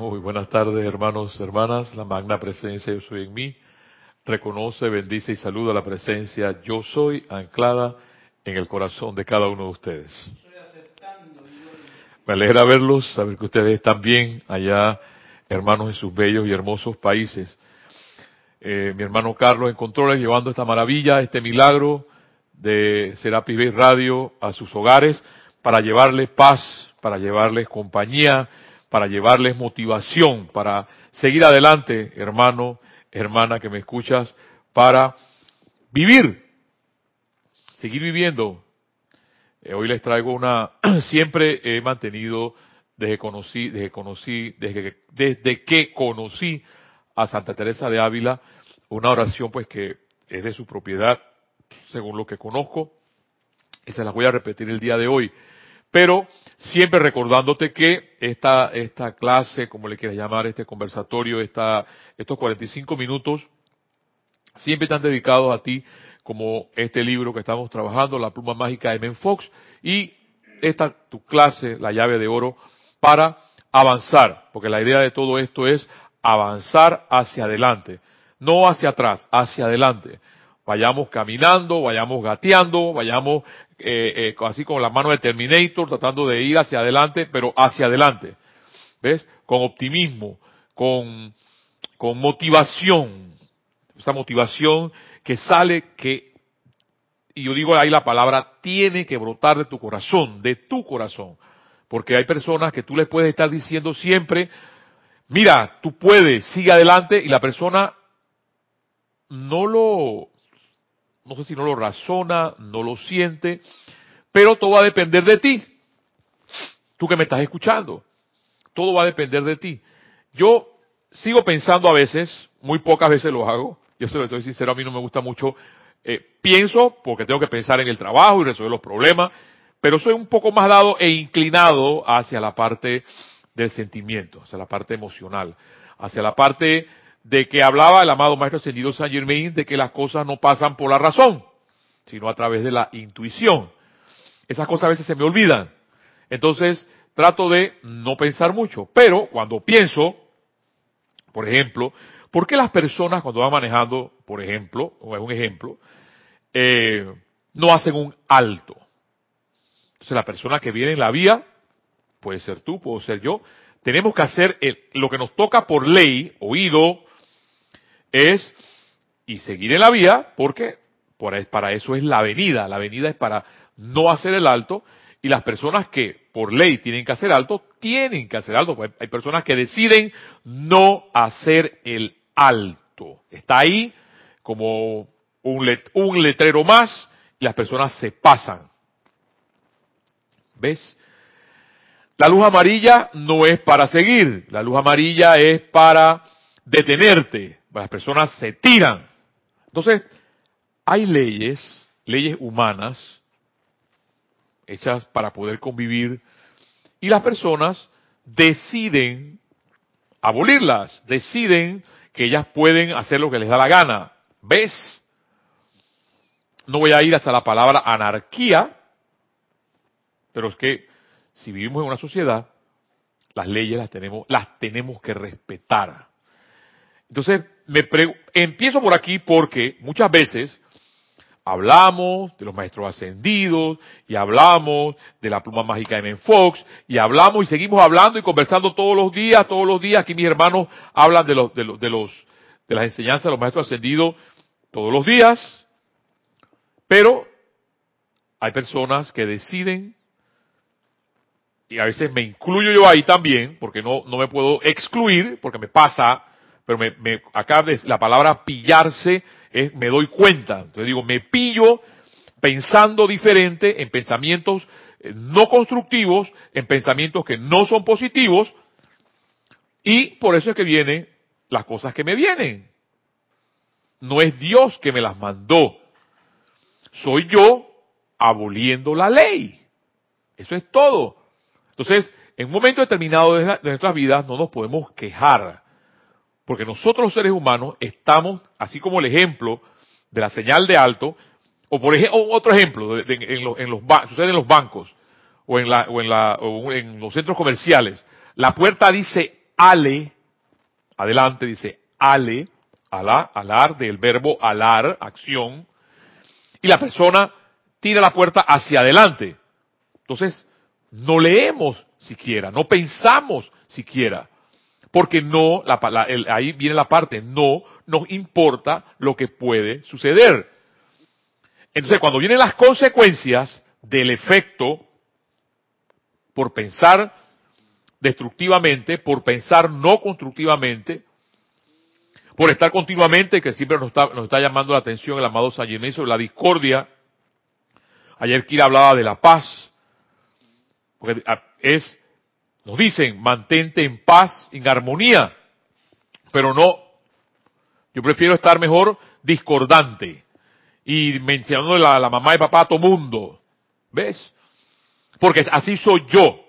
Muy buenas tardes, hermanos, hermanas. La magna presencia Yo soy en mí. Reconoce, bendice y saluda la presencia Yo soy anclada en el corazón de cada uno de ustedes. Me alegra verlos, saber que ustedes están bien allá, hermanos, en sus bellos y hermosos países. Eh, mi hermano Carlos en controles llevando esta maravilla, este milagro de Serapis Radio a sus hogares para llevarles paz, para llevarles compañía, para llevarles motivación, para seguir adelante, hermano, hermana que me escuchas, para vivir, seguir viviendo. Eh, hoy les traigo una, siempre he mantenido desde conocí, desde conocí, desde, desde que conocí a Santa Teresa de Ávila, una oración pues que es de su propiedad, según lo que conozco, y se las voy a repetir el día de hoy. Pero siempre recordándote que esta, esta clase, como le quieras llamar, este conversatorio, esta, estos 45 minutos, siempre están dedicados a ti, como este libro que estamos trabajando, La pluma mágica de Men Fox, y esta tu clase, La llave de oro, para avanzar, porque la idea de todo esto es avanzar hacia adelante, no hacia atrás, hacia adelante vayamos caminando, vayamos gateando, vayamos eh, eh, así con la mano de Terminator, tratando de ir hacia adelante, pero hacia adelante. ¿Ves? Con optimismo, con, con motivación. Esa motivación que sale, que, y yo digo ahí la palabra, tiene que brotar de tu corazón, de tu corazón. Porque hay personas que tú les puedes estar diciendo siempre, mira, tú puedes, sigue adelante, y la persona no lo, no sé si no lo razona, no lo siente, pero todo va a depender de ti. Tú que me estás escuchando, todo va a depender de ti. Yo sigo pensando a veces, muy pocas veces lo hago, yo se lo estoy sincero, a mí no me gusta mucho, eh, pienso porque tengo que pensar en el trabajo y resolver los problemas, pero soy un poco más dado e inclinado hacia la parte del sentimiento, hacia la parte emocional, hacia la parte de que hablaba el amado Maestro Ascendido Saint Germain de que las cosas no pasan por la razón, sino a través de la intuición. Esas cosas a veces se me olvidan. Entonces, trato de no pensar mucho. Pero cuando pienso, por ejemplo, ¿por qué las personas cuando van manejando, por ejemplo, o es un ejemplo, eh, no hacen un alto? Entonces, la persona que viene en la vía, puede ser tú, puedo ser yo, tenemos que hacer lo que nos toca por ley, oído, es y seguir en la vía porque para eso es la avenida. La avenida es para no hacer el alto y las personas que por ley tienen que hacer alto, tienen que hacer alto. Hay personas que deciden no hacer el alto. Está ahí como un, un letrero más y las personas se pasan. ¿Ves? La luz amarilla no es para seguir, la luz amarilla es para detenerte, las personas se tiran. Entonces, hay leyes, leyes humanas, hechas para poder convivir, y las personas deciden abolirlas, deciden que ellas pueden hacer lo que les da la gana. ¿Ves? No voy a ir hasta la palabra anarquía, pero es que si vivimos en una sociedad, las leyes las tenemos, las tenemos que respetar. Entonces, me empiezo por aquí porque muchas veces hablamos de los maestros ascendidos y hablamos de la pluma mágica de Menfox y hablamos y seguimos hablando y conversando todos los días, todos los días. Aquí mis hermanos hablan de los, de los, de los, de las enseñanzas de los maestros ascendidos todos los días. Pero hay personas que deciden y a veces me incluyo yo ahí también, porque no, no me puedo excluir, porque me pasa pero me, me, acá la palabra pillarse es me doy cuenta. Entonces digo, me pillo pensando diferente en pensamientos eh, no constructivos, en pensamientos que no son positivos, y por eso es que vienen las cosas que me vienen. No es Dios que me las mandó, soy yo aboliendo la ley. Eso es todo. Entonces, en un momento determinado de nuestras vidas no nos podemos quejar porque nosotros los seres humanos estamos, así como el ejemplo de la señal de alto, o por ejemplo, otro ejemplo, en, los, en los sucede en los bancos, o en, la, o en, la, o en los centros comerciales, la puerta dice ale, adelante dice ale, ala, alar del verbo alar, acción, y la persona tira la puerta hacia adelante. Entonces, no leemos siquiera, no pensamos siquiera, porque no, la, ahí viene la parte, no nos importa lo que puede suceder. Entonces, cuando vienen las consecuencias del efecto por pensar destructivamente, por pensar no constructivamente, por estar continuamente, que siempre nos está, nos está llamando la atención el amado San Germain sobre la discordia. Ayer Kira hablaba de la paz, porque es, nos dicen, mantente en paz, en armonía, pero no, yo prefiero estar mejor discordante y mencionando la, la mamá y papá a todo mundo, ¿ves? Porque así soy yo,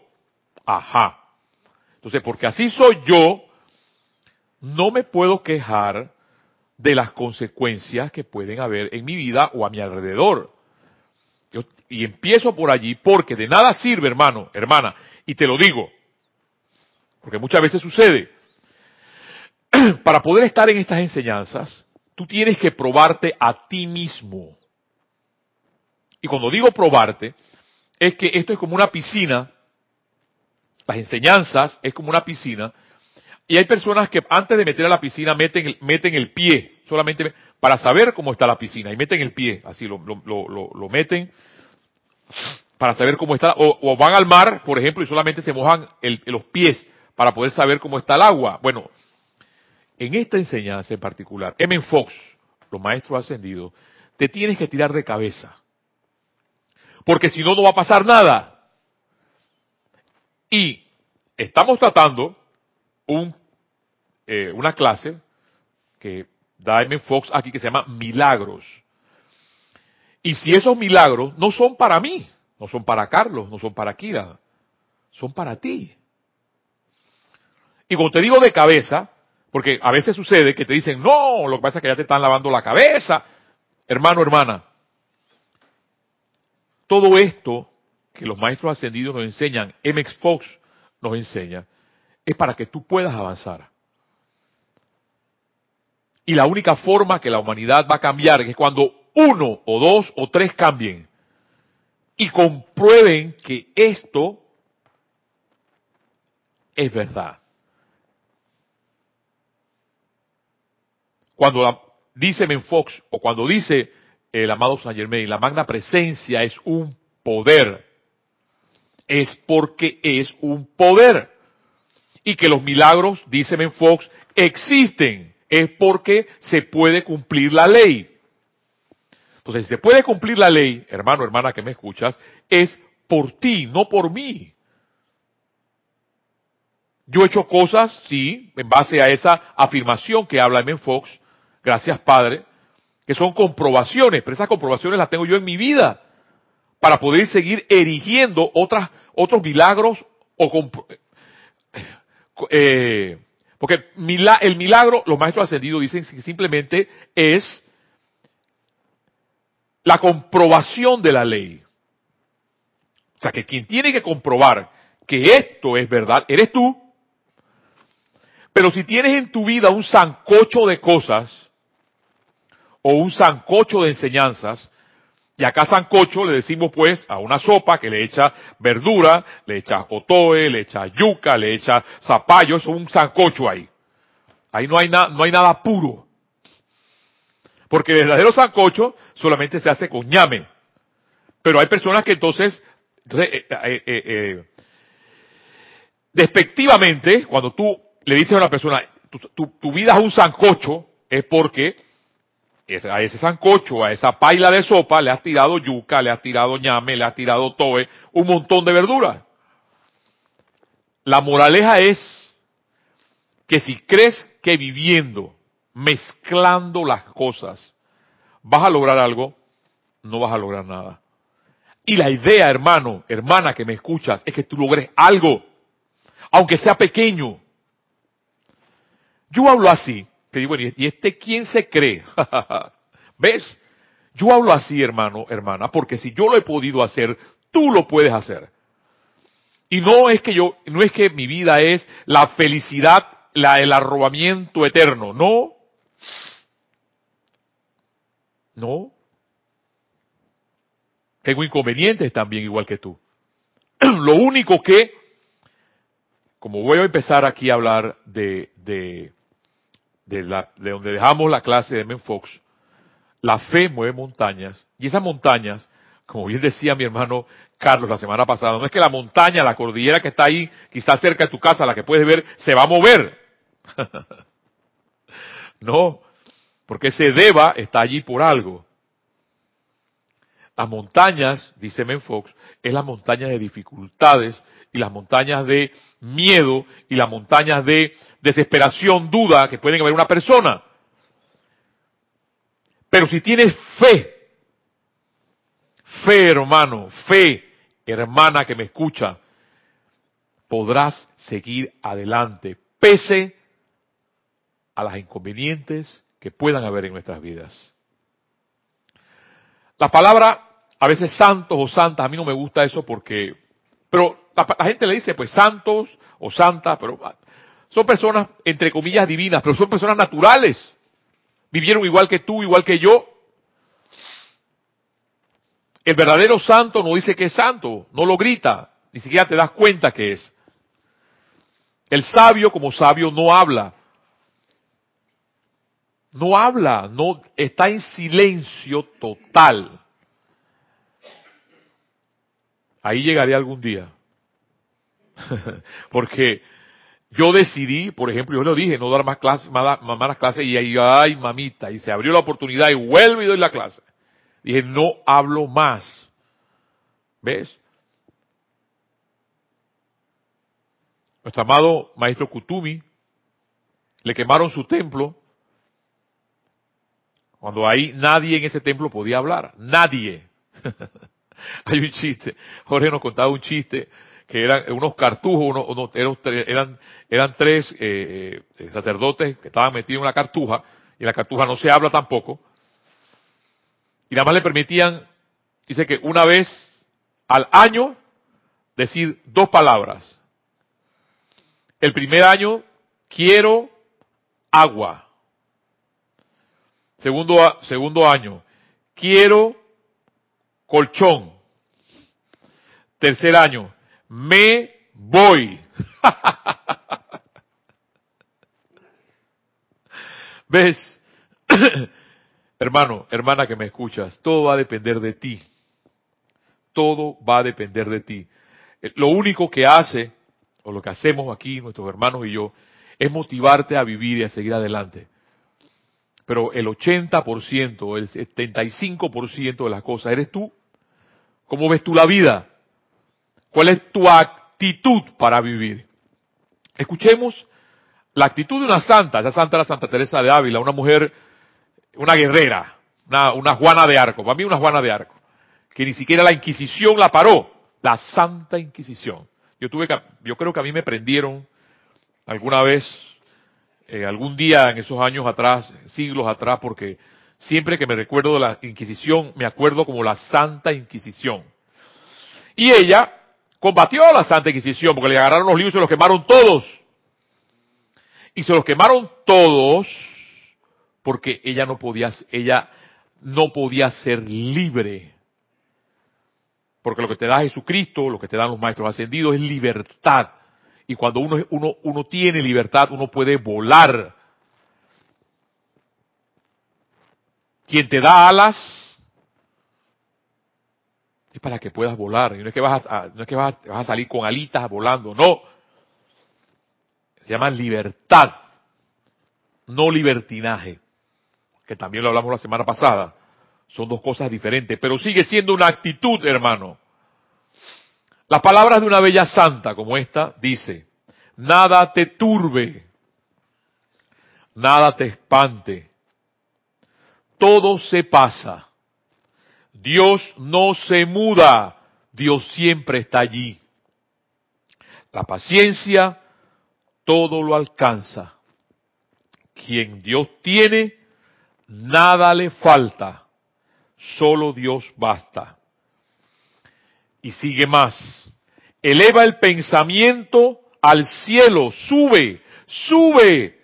ajá. Entonces, porque así soy yo, no me puedo quejar de las consecuencias que pueden haber en mi vida o a mi alrededor. y empiezo por allí porque de nada sirve, hermano, hermana, y te lo digo, porque muchas veces sucede. Para poder estar en estas enseñanzas, tú tienes que probarte a ti mismo. Y cuando digo probarte, es que esto es como una piscina, las enseñanzas es como una piscina, y hay personas que antes de meter a la piscina meten, meten el pie, solamente para saber cómo está la piscina, y meten el pie, así lo, lo, meten para saber cómo está, o, van al mar, por ejemplo, y solamente se mojan los pies para poder saber cómo está el agua. Bueno, en esta enseñanza en particular, M. Fox, los maestros ascendidos, te tienes que tirar de cabeza. Porque si no, no va a pasar nada. Y estamos tratando un eh, una clase que da M. Fox aquí que se llama Milagros. Y si esos milagros no son para mí, no son para Carlos, no son para Kira, son para ti. Y cuando te digo de cabeza, porque a veces sucede que te dicen, no, lo que pasa es que ya te están lavando la cabeza. Hermano, hermana, todo esto que los maestros ascendidos nos enseñan, MX Fox nos enseña, es para que tú puedas avanzar. Y la única forma que la humanidad va a cambiar es cuando uno o dos o tres cambien y comprueben que esto es verdad. Cuando dice Menfox o cuando dice el amado Saint Germain, la magna presencia es un poder, es porque es un poder. Y que los milagros, dice Menfox, existen es porque se puede cumplir la ley. Entonces, si se puede cumplir la ley, hermano, hermana que me escuchas, es por ti, no por mí. Yo he hecho cosas, sí, en base a esa afirmación que habla M. Fox, gracias Padre, que son comprobaciones, pero esas comprobaciones las tengo yo en mi vida para poder seguir erigiendo otras, otros milagros o eh, porque el milagro, los maestros ascendidos dicen que simplemente es la comprobación de la ley. O sea, que quien tiene que comprobar que esto es verdad, eres tú. Pero si tienes en tu vida un zancocho de cosas, o un zancocho de enseñanzas, y acá sancocho le decimos pues a una sopa que le echa verdura, le echa otoe, le echa yuca, le echa zapallo, es un sancocho ahí. Ahí no hay, nada, no hay nada puro. Porque el verdadero sancocho solamente se hace con ñame. Pero hay personas que entonces, eh, eh, eh, despectivamente, cuando tú le dices a una persona, tu vida es un sancocho, es porque a ese sancocho, a esa paila de sopa, le has tirado yuca, le has tirado ñame, le has tirado toe, un montón de verduras. La moraleja es que si crees que viviendo, mezclando las cosas, vas a lograr algo, no vas a lograr nada. Y la idea, hermano, hermana que me escuchas, es que tú logres algo, aunque sea pequeño. Yo hablo así, que digo, ¿y este quién se cree? ¿Ves? Yo hablo así, hermano, hermana, porque si yo lo he podido hacer, tú lo puedes hacer. Y no es que yo, no es que mi vida es la felicidad, la, el arrobamiento eterno, no. No. Tengo inconvenientes también igual que tú. Lo único que, como voy a empezar aquí a hablar de, de, de, la, de donde dejamos la clase de Men Fox, la fe mueve montañas y esas montañas, como bien decía mi hermano Carlos la semana pasada, no es que la montaña, la cordillera que está ahí, quizás cerca de tu casa, la que puedes ver, se va a mover. no, porque ese deba está allí por algo. Las montañas, dice Menfox, es las montañas de dificultades y las montañas de miedo y las montañas de desesperación, duda que pueden haber una persona. Pero si tienes fe, fe hermano, fe hermana que me escucha, podrás seguir adelante, pese a las inconvenientes que puedan haber en nuestras vidas. La palabra, a veces santos o santas, a mí no me gusta eso porque, pero la, gente le dice pues santos o santas, pero ah, son personas entre comillas divinas, pero son personas naturales. Vivieron igual que tú, igual que yo. El verdadero santo no dice que es santo, no lo grita, ni siquiera te das cuenta que es. El sabio como sabio no habla, no habla, no está en silencio total. Ahí llegaré algún día. Porque yo decidí, por ejemplo, yo le dije, no dar más clases, más, más clases, y ahí, ay, mamita, y se abrió la oportunidad y vuelvo y doy la clase. Dije, no hablo más. ¿Ves? Nuestro amado maestro Kutumi, le quemaron su templo cuando ahí nadie en ese templo podía hablar. Nadie. Hay un chiste. Jorge nos contaba un chiste que eran unos cartujos, eran, tres eh, eh, sacerdotes que estaban metidos en una cartuja, y la cartuja no se habla tampoco, y nada más le permitían, dice que una vez al año, decir dos palabras. El primer año, quiero agua. Segundo, segundo año, quiero colchón. Tercer año, me voy. ¿Ves? Hermano, hermana que me escuchas, todo va a depender de ti. Todo va a depender de ti. Eh, lo único que hace, o lo que hacemos aquí, nuestros hermanos y yo, es motivarte a vivir y a seguir adelante pero el 80%, el 75% de las cosas eres tú. ¿Cómo ves tú la vida? ¿Cuál es tu actitud para vivir? Escuchemos la actitud de una santa, esa santa era Santa Teresa de Ávila, una mujer, una guerrera, una, Juana de Arco, para mí una Juana de Arco, que ni siquiera la Inquisición la paró, la Santa Inquisición. Yo tuve yo creo que a mí me prendieron alguna vez eh, algún día en esos años atrás, siglos atrás, porque siempre que me recuerdo de la Inquisición, me acuerdo como la Santa Inquisición. Y ella combatió a la Santa Inquisición porque le agarraron los libros y se los quemaron todos. Y se los quemaron todos porque ella no podía, ella no podía ser libre. Porque lo que te da Jesucristo, lo que te dan los maestros ascendidos es libertad. Y cuando uno, uno, tiene libertad, uno puede volar. Quien te da alas es para que puedas volar. Y no es que vas a, no es que vas a, salir con alitas volando, no. Se llama libertad, no libertinaje, que también lo hablamos la semana pasada. Son dos cosas diferentes, pero sigue siendo una actitud, hermano. Las palabras de una bella santa como esta dice, nada te turbe, nada te espante, todo se pasa, Dios no se muda, Dios siempre está allí. La paciencia todo lo alcanza. Quien Dios tiene, nada le falta, solo Dios basta. Y sigue más. eleva el pensamiento al cielo, sube, sube.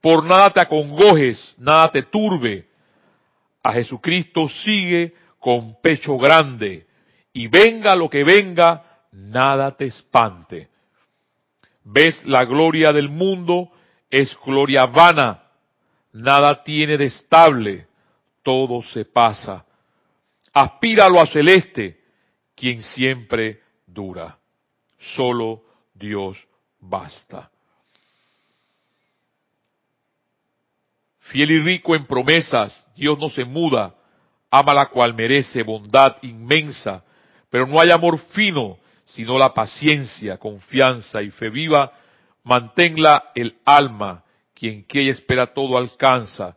Por nada te acongojes, nada te turbe. A Jesucristo sigue con pecho grande, y venga lo que venga, nada te espante. Ves la gloria del mundo, es gloria vana, nada tiene de estable, todo se pasa. Aspira a celeste, quien siempre dura. Solo Dios basta. Fiel y rico en promesas, Dios no se muda, ama la cual merece bondad inmensa, pero no hay amor fino, sino la paciencia, confianza y fe viva, manténla el alma, quien que ella espera todo alcanza,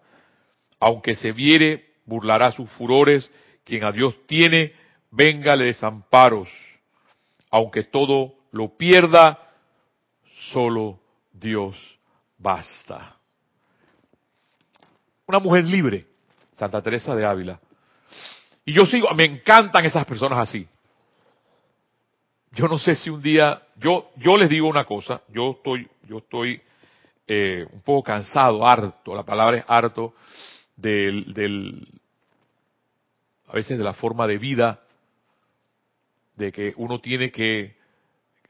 aunque se viere, burlará sus furores, quien a Dios tiene, véngale desamparos, aunque todo lo pierda, solo Dios basta. Una mujer libre, Santa Teresa de Ávila. Y yo sigo, me encantan esas personas así. Yo no sé si un día, yo, yo les digo una cosa, yo estoy, yo estoy eh, un poco cansado, harto, la palabra es harto del, del, a veces de la forma de vida, de que uno tiene que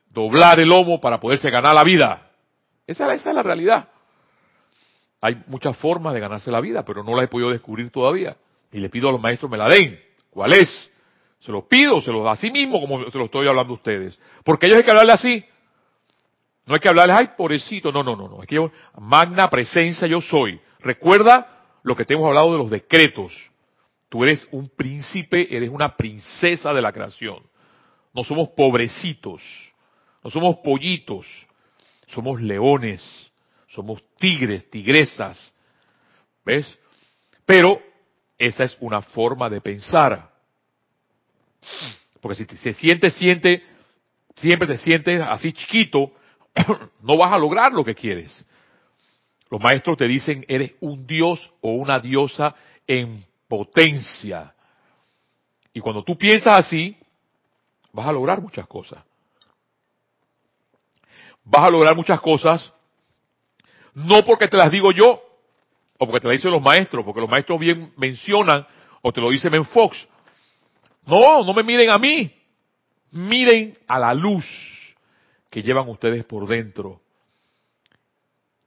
doblar el lomo para poderse ganar la vida. Esa, esa es la realidad. Hay muchas formas de ganarse la vida, pero no la he podido descubrir todavía. Y le pido a los maestros me la den. ¿Cuál es? Se los pido, se los da a sí mismo como se lo estoy hablando a ustedes. Porque ellos hay que hablarle así. No hay que hablarles, ay, pobrecito. No, no, no, no. Es que yo, magna presencia yo soy. Recuerda lo que te hemos hablado de los decretos. Tú eres un príncipe, eres una princesa de la creación. No somos pobrecitos, no somos pollitos, somos leones, somos tigres, tigresas. ¿Ves? Pero esa es una forma de pensar. Porque si se siente, siente, siempre te sientes así chiquito, no vas a lograr lo que quieres. Los maestros te dicen, eres un dios o una diosa en potencia. Y cuando tú piensas así, vas a lograr muchas cosas. Vas a lograr muchas cosas, no porque te las digo yo, o porque te las dicen los maestros, porque los maestros bien mencionan, o te lo dice Ben Fox, no, no me miren a mí. Miren a la luz que llevan ustedes por dentro.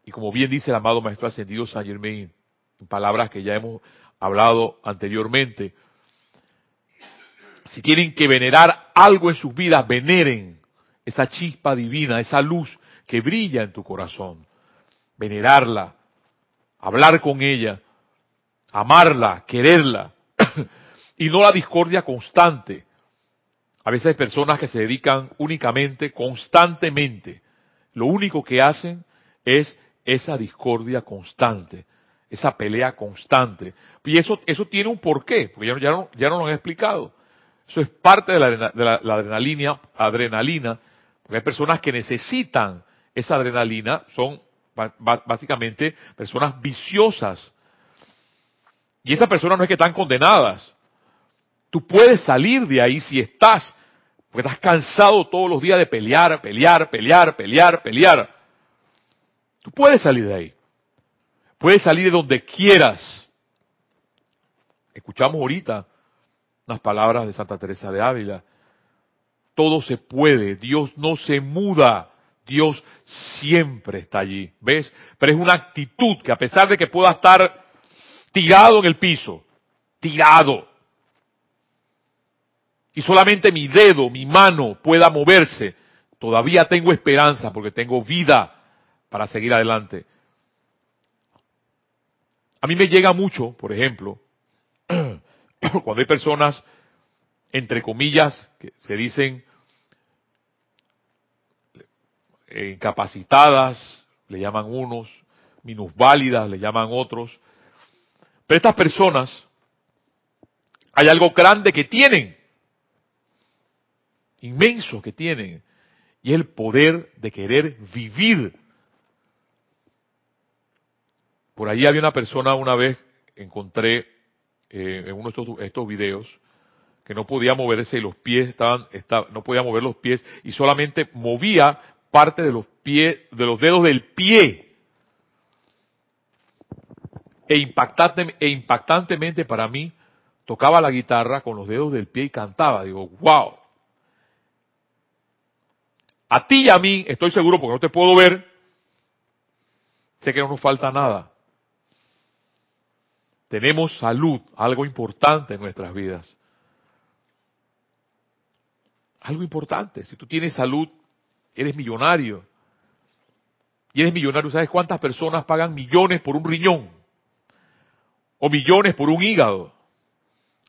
Y como bien dice el amado Maestro Ascendido San Germain, en palabras que ya hemos hablado anteriormente, si tienen que venerar algo en sus vidas, veneren esa chispa divina, esa luz que brilla en tu corazón. Venerarla, hablar con ella, amarla, quererla. y no la discordia constante. A veces hay personas que se dedican únicamente, constantemente. Lo único que hacen es esa discordia constante, esa pelea constante. Y eso, eso tiene un porqué, porque ya, no, ya no lo han explicado. Eso es parte de la, adrenalina, adrenalina, porque hay personas que necesitan esa adrenalina, son básicamente personas viciosas. Y esas personas no es que están condenadas, Tú puedes salir de ahí si estás, porque estás cansado todos los días de pelear, pelear, pelear, pelear, pelear. Tú puedes salir de ahí. Puedes salir de donde quieras. Escuchamos ahorita las palabras de Santa Teresa de Ávila. Todo se puede. Dios no se muda. Dios siempre está allí. ¿Ves? Pero es una actitud que a pesar de que pueda estar tirado en el piso, tirado, y solamente mi dedo, mi mano pueda moverse, todavía tengo esperanza porque tengo vida para seguir adelante. A mí me llega mucho, por ejemplo, cuando hay personas, entre comillas, que se dicen incapacitadas, le llaman unos, minusválidas, le llaman otros. Pero estas personas, hay algo grande que tienen inmenso que tienen y el poder de querer vivir. Por ahí había una persona una vez, encontré eh, en uno de estos, estos videos, que no podía moverse y los pies estaban, estaban, no podía mover los pies y solamente movía parte de los pies, de los dedos del pie. E, impactante, e impactantemente para mí, tocaba la guitarra con los dedos del pie y cantaba. Digo, wow. A ti y a mí, estoy seguro porque no te puedo ver, sé que no nos falta nada. Tenemos salud, algo importante en nuestras vidas. Algo importante. Si tú tienes salud, eres millonario. Y eres millonario, ¿sabes cuántas personas pagan millones por un riñón? O millones por un hígado.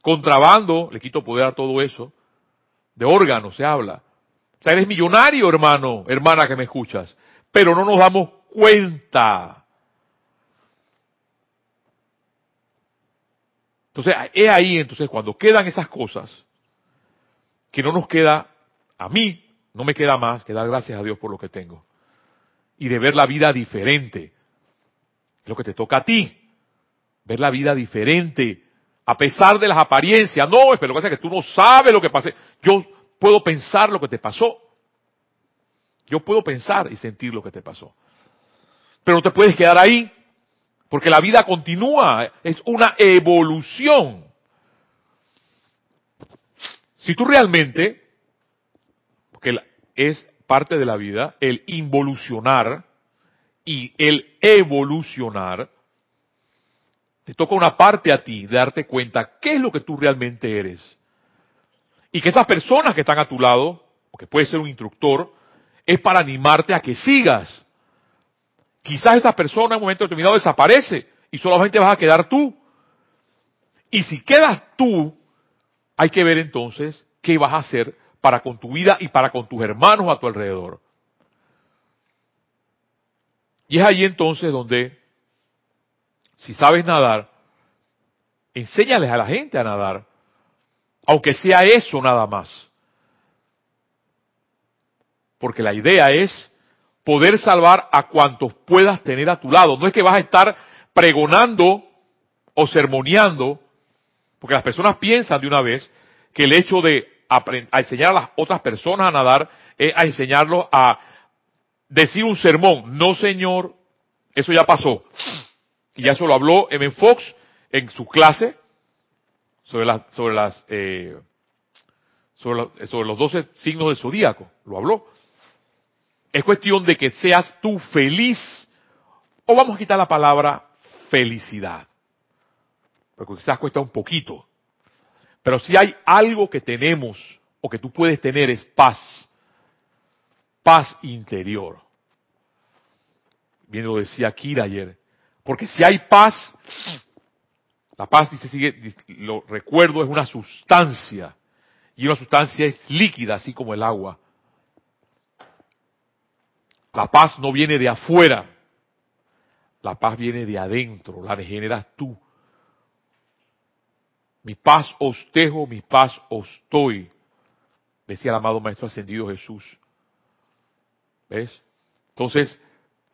Contrabando, le quito poder a todo eso. De órganos se habla. O sea, eres millonario, hermano, hermana que me escuchas. Pero no nos damos cuenta. Entonces, es ahí entonces cuando quedan esas cosas, que no nos queda, a mí, no me queda más que dar gracias a Dios por lo que tengo. Y de ver la vida diferente. Es lo que te toca a ti. Ver la vida diferente. A pesar de las apariencias. No, pero lo que pasa es que tú no sabes lo que pasé. Yo puedo pensar lo que te pasó. Yo puedo pensar y sentir lo que te pasó. Pero no te puedes quedar ahí. Porque la vida continúa. Es una evolución. Si tú realmente porque es parte de la vida, el involucionar y el evolucionar, te toca una parte a ti darte cuenta qué es lo que tú realmente eres. Y que esas personas que están a tu lado, o que puede ser un instructor, es para animarte a que sigas. Quizás esa persona en un momento determinado desaparece y solamente vas a quedar tú. Y si quedas tú, hay que ver entonces qué vas a hacer para con tu vida y para con tus hermanos a tu alrededor. Y es allí entonces donde, si sabes nadar, enséñales a la gente a nadar, aunque sea eso nada más. Porque la idea es poder salvar a cuantos puedas tener a tu lado. No es que vas a estar pregonando o sermoneando, porque las personas piensan de una vez que el hecho de a enseñar a las otras personas a nadar, es a enseñarlos a decir un sermón. No, señor, eso ya pasó. Y ya eso lo habló M. Fox en su clase sobre las, sobre las, eh, sobre, sobre los doce signos del zodíaco. Lo habló. Es cuestión de que seas tú feliz. O vamos a quitar la palabra felicidad. Porque quizás cuesta un poquito. Pero si hay algo que tenemos o que tú puedes tener es paz. Paz interior. Bien lo decía Kira ayer. Porque si hay paz, la paz, dice, sigue, lo recuerdo, es una sustancia. Y una sustancia es líquida, así como el agua. La paz no viene de afuera. La paz viene de adentro, la generas tú. Mi paz os dejo, mi paz os doy, decía el amado Maestro Ascendido Jesús. ¿Ves? Entonces,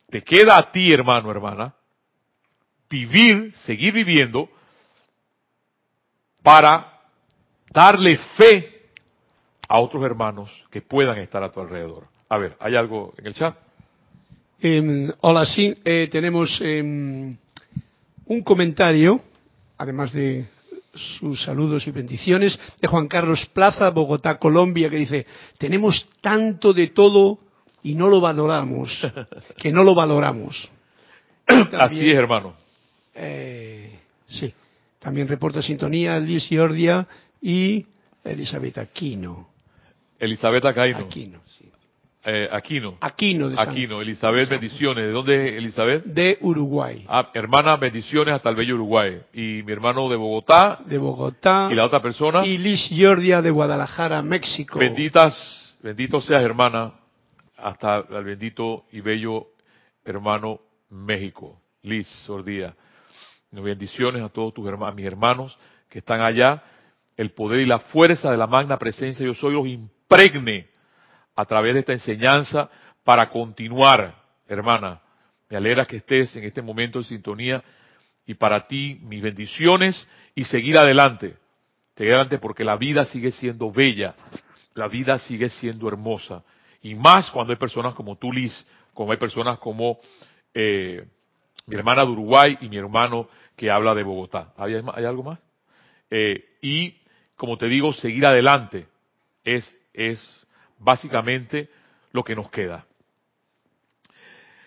te queda a ti, hermano, hermana, vivir, seguir viviendo, para darle fe a otros hermanos que puedan estar a tu alrededor. A ver, ¿hay algo en el chat? Eh, hola, sí, eh, tenemos eh, un comentario, además de sus saludos y bendiciones de Juan Carlos Plaza, Bogotá, Colombia, que dice, tenemos tanto de todo y no lo valoramos, que no lo valoramos. También, Así es, hermano. Eh, sí, también reporta sintonía Liz Giordia y Elizabeth Aquino. Elizabeth Aquino. Aquino, sí. Eh, Aquino. Aquino, de San, Aquino. Elizabeth, San, bendiciones. ¿De dónde es Elizabeth? De Uruguay. Ah, hermana, bendiciones hasta el bello Uruguay. Y mi hermano de Bogotá. De Bogotá. Y la otra persona. Y Liz Giordia de Guadalajara, México. Benditas, bendito seas, hermana, hasta el bendito y bello hermano México. Liz Sordía. Bendiciones a todos tus hermanos, mis hermanos que están allá. El poder y la fuerza de la magna presencia yo soy los impregne a través de esta enseñanza para continuar, hermana. Me alegra que estés en este momento en sintonía y para ti mis bendiciones y seguir adelante. seguir adelante porque la vida sigue siendo bella, la vida sigue siendo hermosa. Y más cuando hay personas como tú, Liz, como hay personas como eh, mi hermana de Uruguay y mi hermano que habla de Bogotá. ¿Hay, hay algo más? Eh, y, como te digo, seguir adelante es, es básicamente lo que nos queda.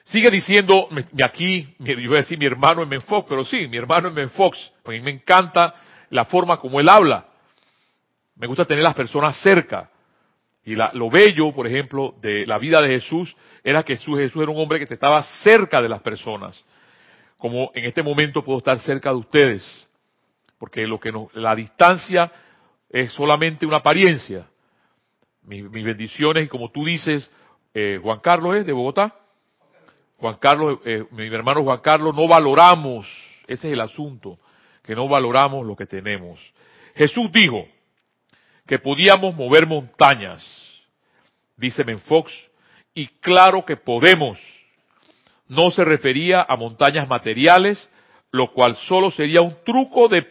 Sigue diciendo aquí, yo voy a decir mi hermano en Menfox, pero sí, mi hermano en Menfox. A mí me encanta la forma como él habla. Me gusta tener las personas cerca. Y lo bello, por ejemplo, de la vida de Jesús era que Jesús, Jesús era un hombre que estaba cerca de las personas. Como en este momento puedo estar cerca de ustedes. Porque lo que la distancia es solamente una apariencia. Mis, bendiciones, y como tú dices, eh, Juan Carlos es de Bogotá. Juan Carlos, eh, mi hermano Juan Carlos, no valoramos, ese es el asunto, que no valoramos lo que tenemos. Jesús dijo que podíamos mover montañas, dice Menfox, y claro que podemos. No se refería a montañas materiales, lo cual solo sería un truco de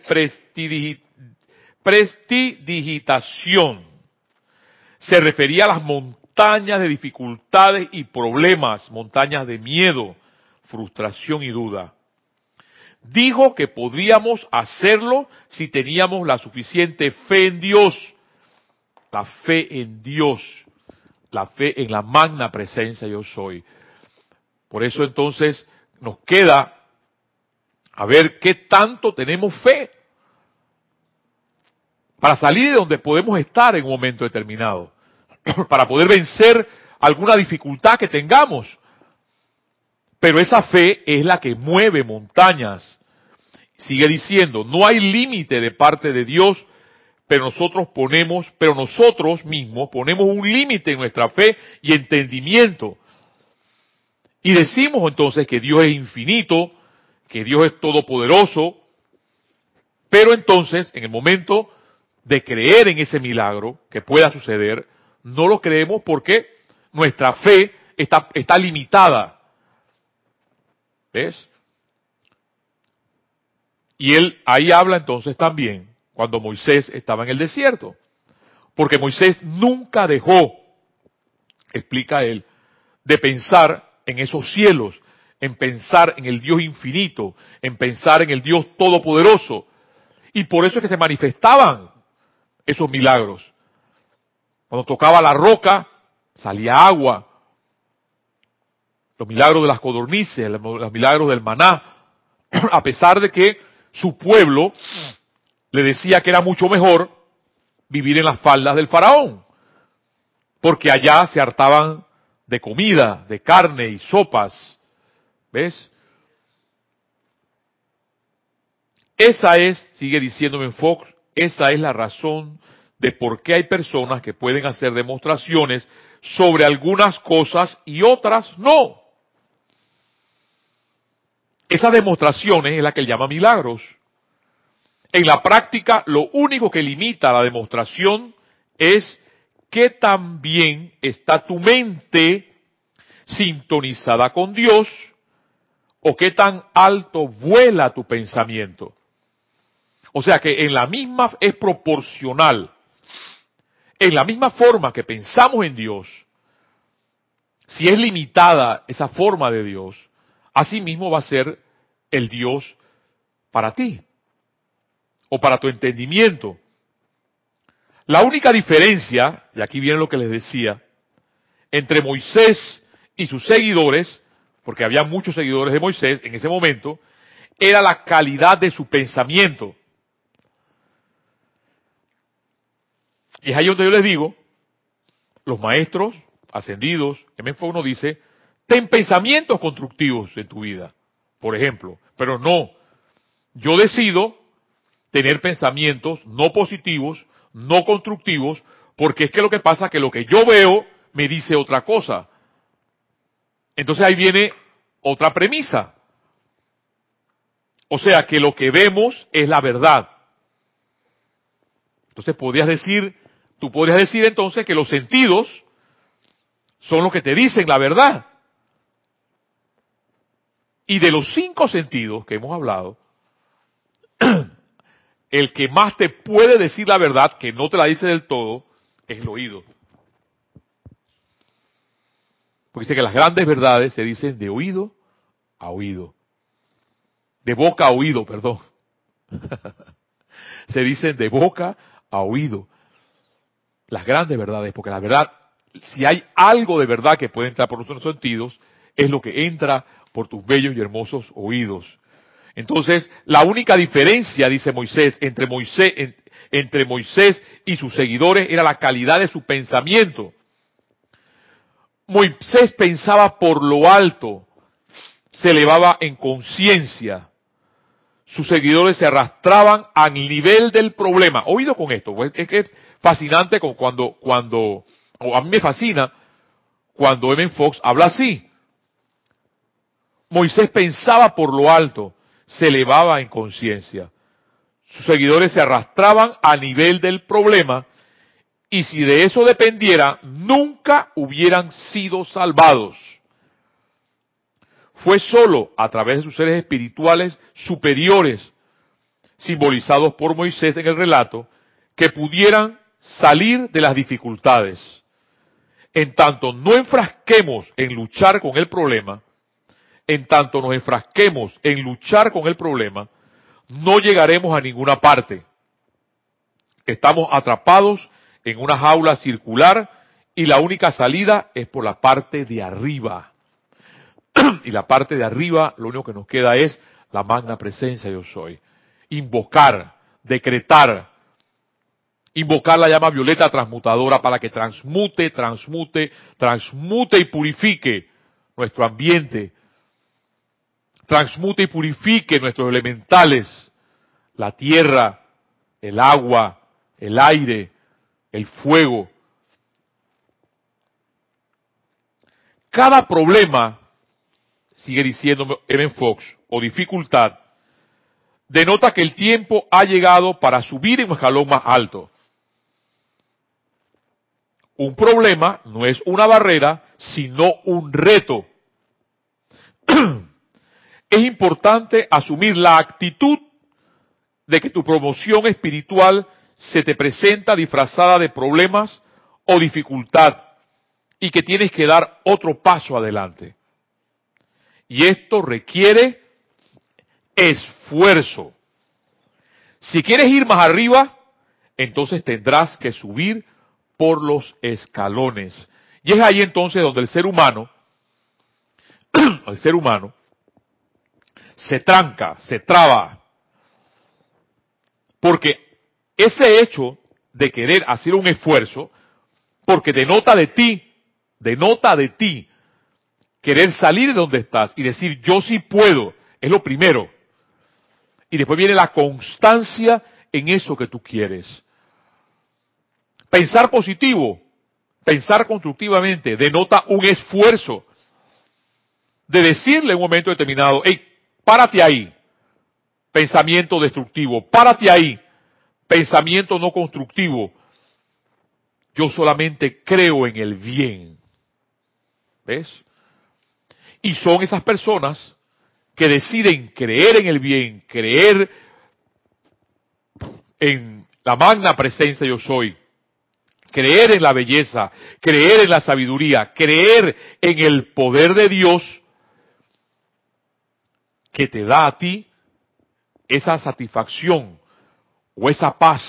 prestidigitación. Se refería a las montañas de dificultades y problemas, montañas de miedo, frustración y duda. Dijo que podríamos hacerlo si teníamos la suficiente fe en Dios. La fe en Dios. La fe en la magna presencia yo soy. Por eso entonces nos queda a ver qué tanto tenemos fe para salir de donde podemos estar en un momento determinado, para poder vencer alguna dificultad que tengamos. Pero esa fe es la que mueve montañas. Sigue diciendo, no hay límite de parte de Dios, pero nosotros ponemos, pero nosotros mismos ponemos un límite en nuestra fe y entendimiento. Y decimos entonces que Dios es infinito, que Dios es todopoderoso, pero entonces, en el momento de creer en ese milagro que pueda suceder, no lo creemos porque nuestra fe está, limitada. ¿Ves? Y él ahí habla entonces también cuando Moisés estaba en el desierto. Porque Moisés nunca dejó, explica él, de pensar en esos cielos, en pensar en el Dios infinito, en pensar en el Dios todopoderoso. Y por eso es que se manifestaban esos milagros. Cuando tocaba la roca, salía agua. Los milagros de las codornices, los milagros del maná, a pesar de que su pueblo le decía que era mucho mejor vivir en las faldas del faraón, porque allá se hartaban de comida, de carne y sopas. ¿Ves? Esa es, sigue diciéndome Fox, esa es la razón de por qué hay personas que pueden hacer demostraciones sobre algunas cosas y otras no. Esas demostraciones es la que él llama milagros. En la práctica, lo único que limita la demostración es qué tan bien está tu mente sintonizada con Dios o qué tan alto vuela tu pensamiento. O sea que en la misma es proporcional. En la misma forma que pensamos en Dios, si es limitada esa forma de Dios, así mismo va a ser el Dios para ti o para tu entendimiento. La única diferencia, y aquí viene lo que les decía, entre Moisés y sus seguidores, porque había muchos seguidores de Moisés en ese momento, era la calidad de su pensamiento. Y es ahí donde yo les digo, los maestros ascendidos, M. uno dice, ten pensamientos constructivos en tu vida, por ejemplo, pero no, yo decido tener pensamientos no positivos, no constructivos, porque es que lo que pasa es que lo que yo veo me dice otra cosa. Entonces ahí viene otra premisa. O sea que lo que vemos es la verdad. Entonces podrías decir, tú podrías decir entonces que los sentidos son los que te dicen la verdad. Y de los cinco sentidos que hemos hablado, el que más te puede decir la verdad, que no te la dice del todo, es el oído. Porque dice que las grandes verdades se dicen de oído a oído. De boca a oído, perdón. se dicen de boca a oído. Las grandes verdades, porque la verdad, si hay algo de verdad que puede entrar por nuestros sentidos, es lo que entra por tus bellos y hermosos oídos. Entonces, la única diferencia, dice Moisés, entre Moisés, entre Moisés y sus seguidores era la calidad de su pensamiento. Moisés pensaba por lo alto, se elevaba en conciencia. Sus seguidores se arrastraban al nivel del problema. Oído con esto, pues, es que fascinante cuando, cuando, a mí me fascina cuando Evan Fox habla así. Moisés pensaba por lo alto, se elevaba en conciencia. Sus seguidores se arrastraban a nivel del problema y si de eso dependiera, nunca hubieran sido salvados. Fue solo a través de sus seres espirituales superiores, simbolizados por Moisés en el relato, que pudieran salir de las dificultades. En tanto no enfrasquemos en luchar con el problema, en tanto nos enfrasquemos en luchar con el problema, no llegaremos a ninguna parte. Estamos atrapados en una jaula circular y la única salida es por la parte de arriba. y la parte de arriba lo único que nos queda es la magna presencia yo soy. Invocar, decretar, invocar la llama violeta transmutadora para que transmute, transmute, transmute y purifique nuestro ambiente, transmute y purifique nuestros elementales, la tierra, el agua, el aire, el fuego. Cada problema, sigue diciendo Evan Fox, o dificultad, denota que el tiempo ha llegado para subir en un escalón más alto. Un problema no es una barrera, sino un reto. es importante asumir la actitud de que tu promoción espiritual se te presenta disfrazada de problemas o dificultad y que tienes que dar otro paso adelante. Y esto requiere esfuerzo. Si quieres ir más arriba, entonces tendrás que subir por los escalones. Y es ahí entonces donde el ser humano, el ser humano, se tranca, se traba. Porque ese hecho de querer hacer un esfuerzo, porque denota de ti, denota de ti, querer salir de donde estás y decir yo sí puedo, es lo primero. Y después viene la constancia en eso que tú quieres. Pensar positivo, pensar constructivamente, denota un esfuerzo de decirle en un momento determinado, hey, Párate ahí. Pensamiento destructivo. Párate ahí. Pensamiento no constructivo. Yo solamente creo en el bien. ¿Ves? Y son esas personas que deciden creer en el bien, creer en la magna presencia yo soy, creer en la belleza, creer en la sabiduría, creer en el poder de Dios, que te da a ti esa satisfacción o esa paz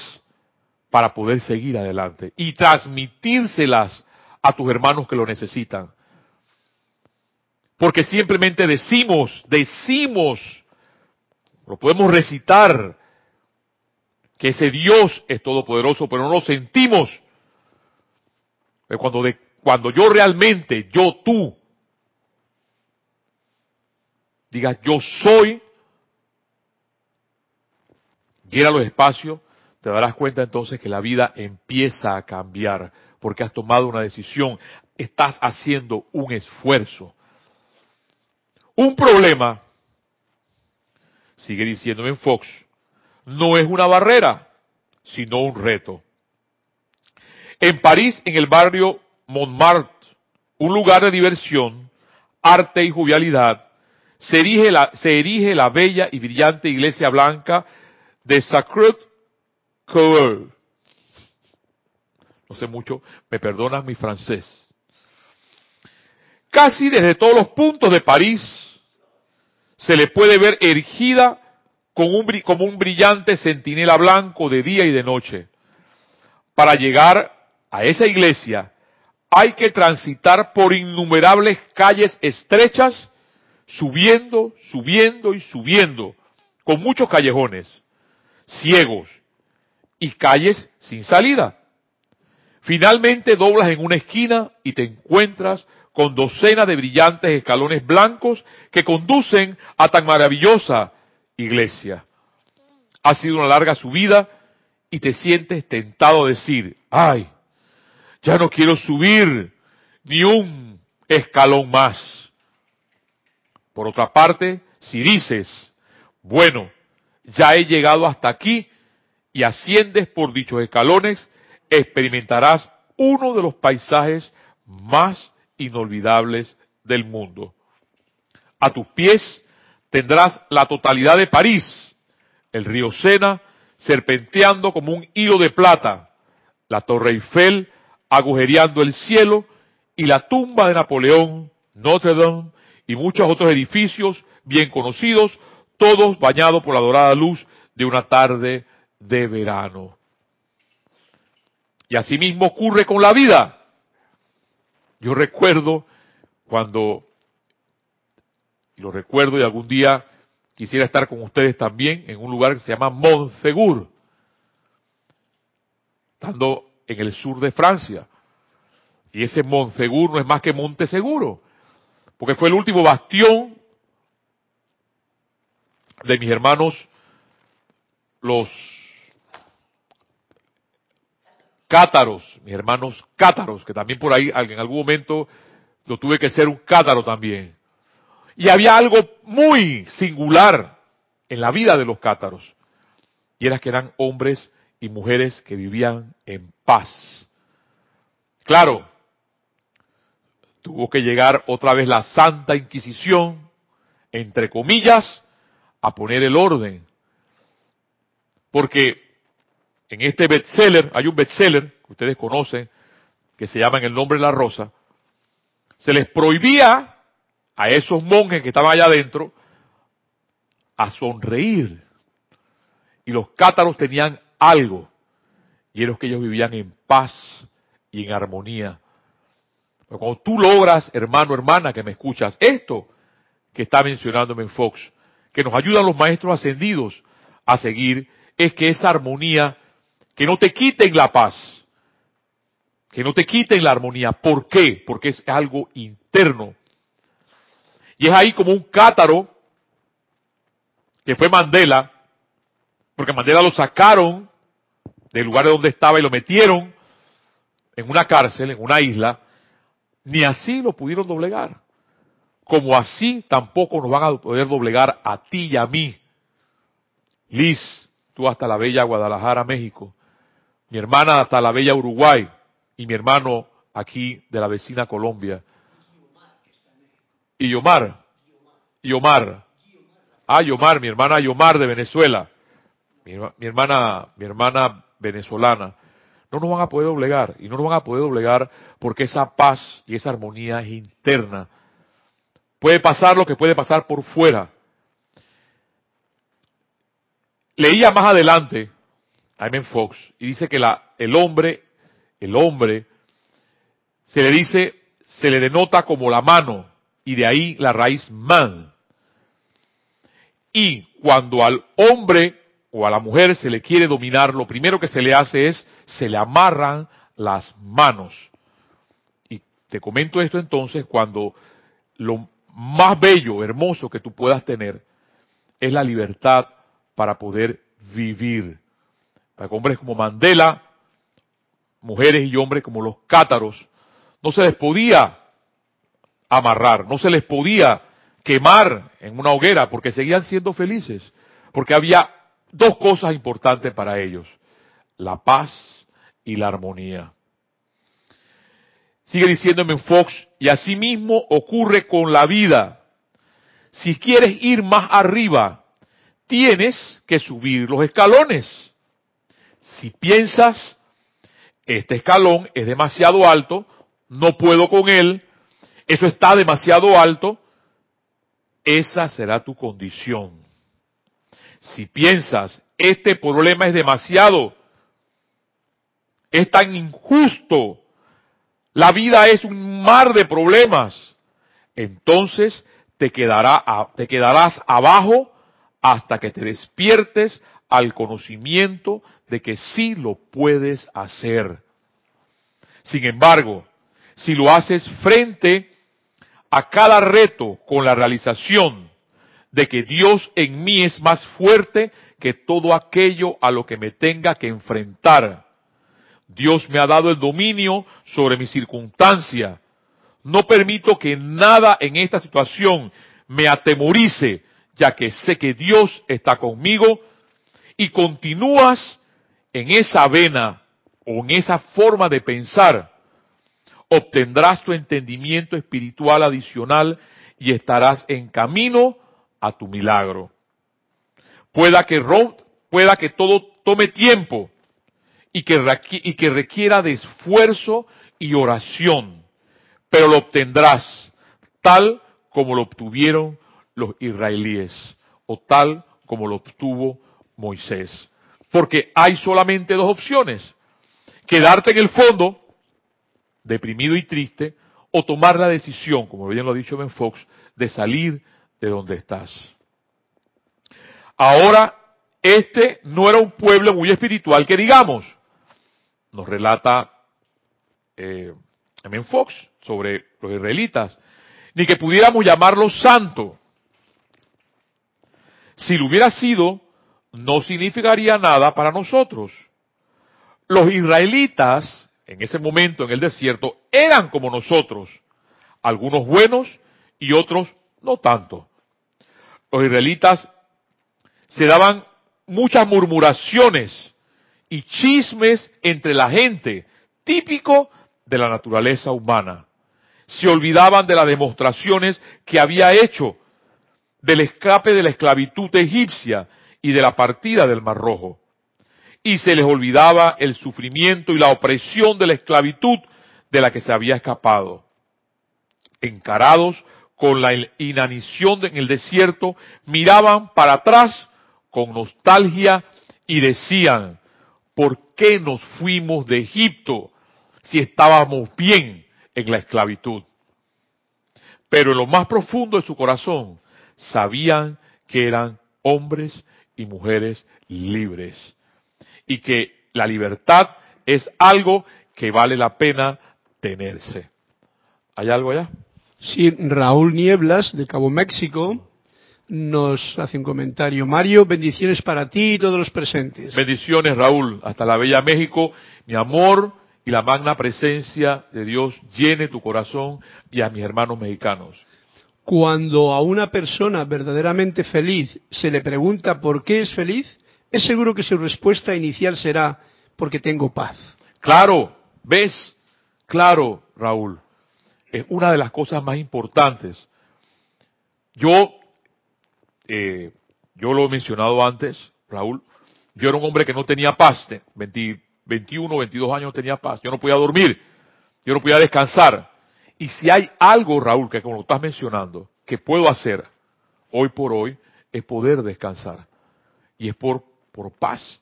para poder seguir adelante y transmitírselas a tus hermanos que lo necesitan. Porque simplemente decimos, decimos, lo podemos recitar, que ese Dios es todopoderoso, pero no lo sentimos. Cuando, de, cuando yo realmente, yo, tú, digas yo soy, llena los espacios, te darás cuenta entonces que la vida empieza a cambiar porque has tomado una decisión, estás haciendo un esfuerzo. Un problema, sigue diciéndome en Fox, no es una barrera, sino un reto. En París, en el barrio Montmartre, un lugar de diversión, arte y jovialidad, se erige la, se erige la bella y brillante iglesia blanca de Sacred Vancouver. No sé mucho, me perdonas mi francés. Casi desde todos los puntos de París se le puede ver erigida un, como un brillante centinela blanco de día y de noche. Para llegar a esa iglesia hay que transitar por innumerables calles estrechas, subiendo, subiendo y subiendo, con muchos callejones, ciegos y calles sin salida. Finalmente doblas en una esquina y te encuentras con docenas de brillantes escalones blancos que conducen a tan maravillosa iglesia. Ha sido una larga subida y te sientes tentado a decir, ay, ya no quiero subir ni un escalón más. Por otra parte, si dices, bueno, ya he llegado hasta aquí y asciendes por dichos escalones, experimentarás uno de los paisajes más inolvidables del mundo. A tus pies tendrás la totalidad de París, el río Sena serpenteando como un hilo de plata, la Torre Eiffel agujereando el cielo y la tumba de Napoleón, Notre Dame y muchos otros edificios bien conocidos, todos bañados por la dorada luz de una tarde de verano. Y asimismo ocurre con la vida. Yo recuerdo cuando, y lo recuerdo y algún día quisiera estar con ustedes también en un lugar que se llama Montsegur, estando en el sur de Francia. Y ese Montsegur no es más que Monte Seguro, porque fue el último bastión de mis hermanos, los cátaros, mis hermanos cátaros, que también por ahí en algún momento lo tuve que ser un cátaro también. Y había algo muy singular en la vida de los cátaros. Y era que eran hombres y mujeres que vivían en paz. Claro, tuvo que llegar otra vez la Santa Inquisición, entre comillas, a poner el orden. Porque en este bestseller, hay un bestseller que ustedes conocen, que se llama En el nombre de la rosa, se les prohibía a esos monjes que estaban allá adentro a sonreír. Y los cátaros tenían algo, y era que ellos vivían en paz y en armonía. Pero cuando tú logras, hermano, hermana, que me escuchas, esto que está mencionándome en Fox, que nos ayudan los maestros ascendidos a seguir, es que esa armonía, que no te quiten la paz, que no te quiten la armonía. ¿Por qué? Porque es algo interno y es ahí como un cátaro que fue Mandela, porque Mandela lo sacaron del lugar de donde estaba y lo metieron en una cárcel, en una isla, ni así lo pudieron doblegar. Como así tampoco nos van a poder doblegar a ti y a mí. Liz, tú hasta la bella Guadalajara, México. Mi hermana hasta la bella Uruguay. Y mi hermano aquí de la vecina Colombia y Yomar. Yomar. Ah, Yomar, mi hermana Yomar de Venezuela. Mi, hermana, mi hermana venezolana. No nos van a poder doblegar. Y no nos van a poder doblegar porque esa paz y esa armonía es interna. Puede pasar lo que puede pasar por fuera. Leía más adelante a M. Fox y dice que la, el hombre, el hombre, se le dice, se le denota como la mano, y de ahí la raíz man. Y cuando al hombre o a la mujer se le quiere dominar, lo primero que se le hace es, se le amarran las manos. Y te comento esto entonces cuando lo más bello, hermoso que tú puedas tener es la libertad para poder vivir. Para hombres como Mandela, mujeres y hombres como los cátaros, no se les podía amarrar, no se les podía quemar en una hoguera porque seguían siendo felices, porque había dos cosas importantes para ellos, la paz y la armonía. Sigue diciéndome Fox, y así mismo ocurre con la vida. Si quieres ir más arriba, tienes que subir los escalones. Si piensas, este escalón es demasiado alto, no puedo con él, eso está demasiado alto, esa será tu condición. Si piensas, este problema es demasiado, es tan injusto, la vida es un mar de problemas, entonces te, quedará, te quedarás abajo hasta que te despiertes al conocimiento de que sí lo puedes hacer. Sin embargo, si lo haces frente a cada reto con la realización de que Dios en mí es más fuerte que todo aquello a lo que me tenga que enfrentar. Dios me ha dado el dominio sobre mi circunstancia. No permito que nada en esta situación me atemorice, ya que sé que Dios está conmigo y continúas en esa vena o en esa forma de pensar, obtendrás tu entendimiento espiritual adicional y estarás en camino a tu milagro. Pueda que, pueda que todo tome tiempo y que, y que requiera de esfuerzo y oración, pero lo obtendrás tal como lo obtuvieron los israelíes o tal como lo obtuvo Moisés. Porque hay solamente dos opciones. Quedarte en el fondo, deprimido y triste, o tomar la decisión, como bien lo ha dicho Ben Fox, de salir de donde estás. Ahora, este no era un pueblo muy espiritual que digamos, nos relata eh, Ben Fox sobre los israelitas, ni que pudiéramos llamarlo santo. Si lo hubiera sido, no significaría nada para nosotros. Los israelitas, en ese momento en el desierto, eran como nosotros, algunos buenos y otros no tanto. Los israelitas se daban muchas murmuraciones y chismes entre la gente, típico de la naturaleza humana. Se olvidaban de las demostraciones que había hecho del escape de la esclavitud egipcia y de la partida del Mar Rojo. Y se les olvidaba el sufrimiento y la opresión de la esclavitud de la que se había escapado. Encarados con la inanición en el desierto, miraban para atrás con nostalgia y decían, ¿por qué nos fuimos de Egipto si estábamos bien en la esclavitud? Pero en lo más profundo de su corazón sabían que eran hombres y mujeres libres. Y que la libertad es algo que vale la pena tenerse. ¿Hay algo allá? Sí, Raúl Nieblas, de Cabo México, nos hace un comentario. Mario, bendiciones para ti y todos los presentes. Bendiciones, Raúl. Hasta la Bella México. Mi amor y la magna presencia de Dios llene tu corazón y a mis hermanos mexicanos. Cuando a una persona verdaderamente feliz se le pregunta por qué es feliz, es seguro que su respuesta inicial será porque tengo paz. Claro, ¿ves? Claro, Raúl. Es una de las cosas más importantes. Yo, eh, yo lo he mencionado antes, Raúl, yo era un hombre que no tenía paz, 21, 22 años no tenía paz, yo no podía dormir, yo no podía descansar. Y si hay algo, Raúl, que como lo estás mencionando, que puedo hacer hoy por hoy, es poder descansar. Y es por, por paz.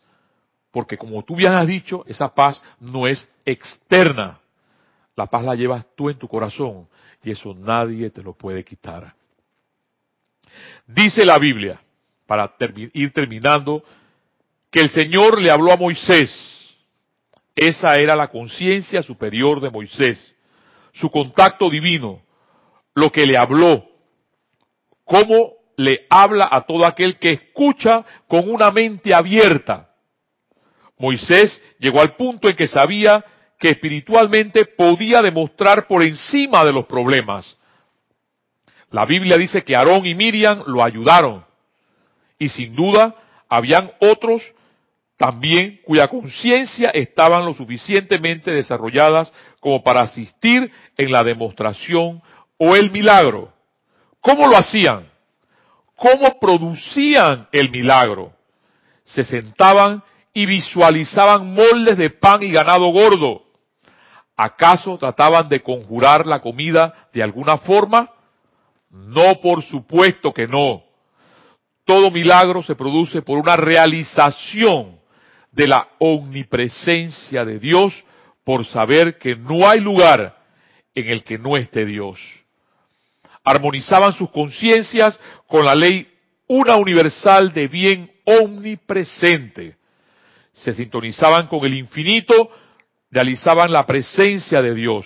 Porque como tú bien has dicho, esa paz no es externa. La paz la llevas tú en tu corazón. Y eso nadie te lo puede quitar. Dice la Biblia, para ir terminando, que el Señor le habló a Moisés. Esa era la conciencia superior de Moisés su contacto divino, lo que le habló, cómo le habla a todo aquel que escucha con una mente abierta. Moisés llegó al punto en que sabía que espiritualmente podía demostrar por encima de los problemas. La Biblia dice que Aarón y Miriam lo ayudaron y sin duda habían otros también cuya conciencia estaban lo suficientemente desarrolladas como para asistir en la demostración o el milagro. ¿Cómo lo hacían? ¿Cómo producían el milagro? Se sentaban y visualizaban moldes de pan y ganado gordo. ¿Acaso trataban de conjurar la comida de alguna forma? No, por supuesto que no. Todo milagro se produce por una realización de la omnipresencia de Dios por saber que no hay lugar en el que no esté Dios. Armonizaban sus conciencias con la ley una universal de bien omnipresente. Se sintonizaban con el infinito, realizaban la presencia de Dios.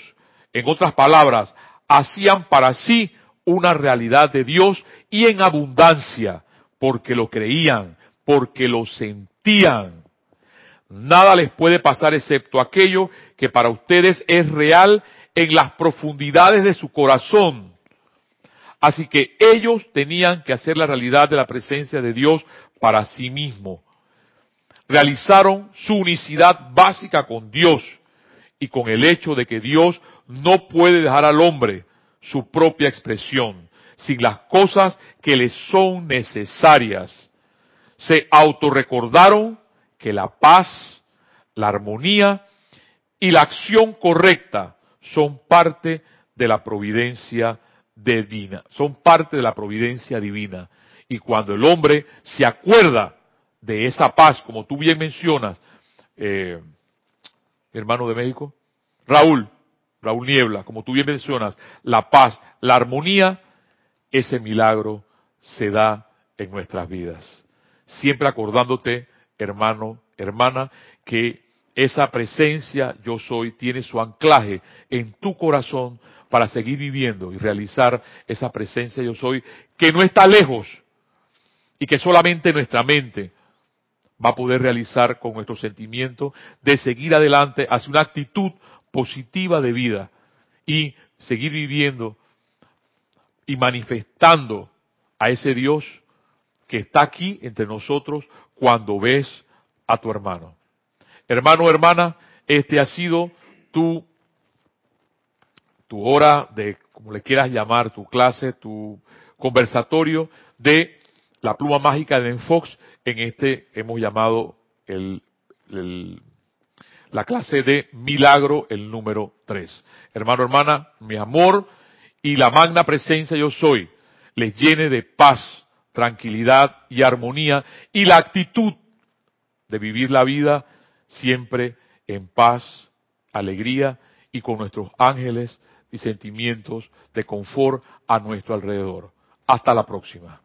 En otras palabras, hacían para sí una realidad de Dios y en abundancia, porque lo creían, porque lo sentían. Nada les puede pasar excepto aquello que para ustedes es real en las profundidades de su corazón. Así que ellos tenían que hacer la realidad de la presencia de Dios para sí mismo. Realizaron su unicidad básica con Dios y con el hecho de que Dios no puede dejar al hombre su propia expresión sin las cosas que le son necesarias. Se autorrecordaron que la paz, la armonía y la acción correcta son parte de la providencia divina, son parte de la providencia divina. Y cuando el hombre se acuerda de esa paz, como tú bien mencionas, eh, hermano de México, Raúl, Raúl Niebla, como tú bien mencionas, la paz, la armonía, ese milagro se da en nuestras vidas. Siempre acordándote, hermano, hermana, que esa presencia yo soy tiene su anclaje en tu corazón para seguir viviendo y realizar esa presencia yo soy que no está lejos y que solamente nuestra mente va a poder realizar con nuestro sentimiento de seguir adelante hacia una actitud positiva de vida y seguir viviendo y manifestando a ese Dios que está aquí entre nosotros cuando ves a tu hermano. Hermano, hermana, este ha sido tu, tu hora de, como le quieras llamar, tu clase, tu conversatorio de la pluma mágica de Enfox. En este hemos llamado el, la clase de milagro, el número 3. Hermano, hermana, mi amor y la magna presencia yo soy les llene de paz, tranquilidad y armonía y la actitud de vivir la vida siempre en paz, alegría y con nuestros ángeles y sentimientos de confort a nuestro alrededor. Hasta la próxima.